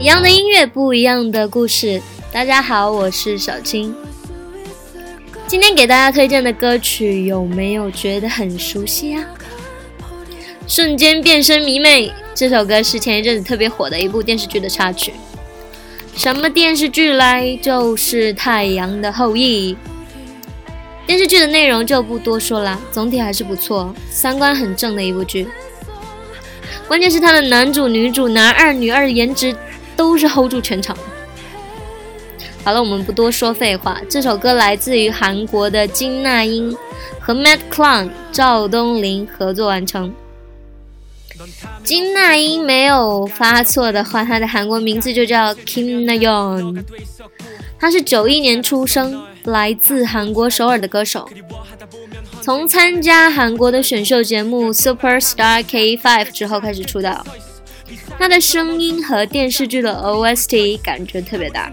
一样的音乐，不一样的故事。大家好，我是小青。今天给大家推荐的歌曲，有没有觉得很熟悉啊？瞬间变身迷妹，这首歌是前一阵子特别火的一部电视剧的插曲。什么电视剧来？就是《太阳的后裔》。电视剧的内容就不多说了，总体还是不错，三观很正的一部剧。关键是他的男主、女主、男二、女二的颜值都是 hold 住全场。好了，我们不多说废话，这首歌来自于韩国的金娜英和 Mad Clown 赵东林合作完成。金娜英没有发错的话，她的韩国名字就叫 Kim Na Yeon。她是九一年出生，来自韩国首尔的歌手。从参加韩国的选秀节目 Super Star K5 之后开始出道。他的声音和电视剧的 OST 感觉特别大，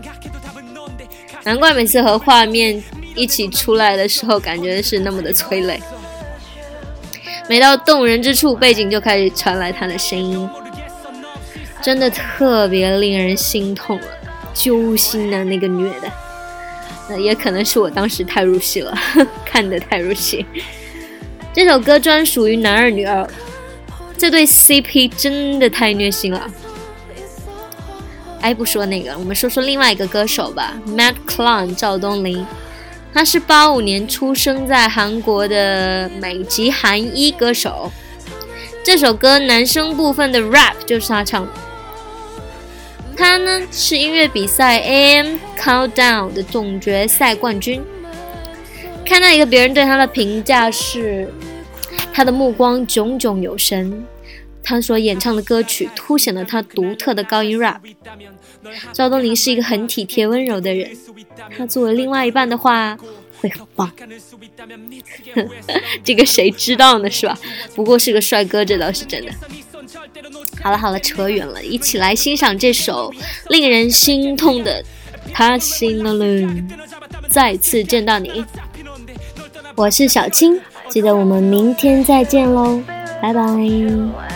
难怪每次和画面一起出来的时候，感觉是那么的催泪。每到动人之处，背景就开始传来他的声音，真的特别令人心痛了，揪心的那个女的。那也可能是我当时太入戏了，看得太入戏。这首歌专属于男二女二，这对 CP 真的太虐心了。哎，不说那个，我们说说另外一个歌手吧，Mad Clown 赵东林。他是八五年出生在韩国的美籍韩裔歌手。这首歌男生部分的 rap 就是他唱的。他呢是音乐比赛 AM Countdown 的总决赛冠军。看到一个别人对他的评价是，他的目光炯炯有神。他所演唱的歌曲凸显了他独特的高音 rap。赵东林是一个很体贴温柔的人，他作为另外一半的话会很棒。这个谁知道呢，是吧？不过是个帅哥，这倒是真的。好了好了，扯远了，一起来欣赏这首令人心痛的《Passing Alone》。再次见到你，我是小青，记得我们明天再见喽，拜拜。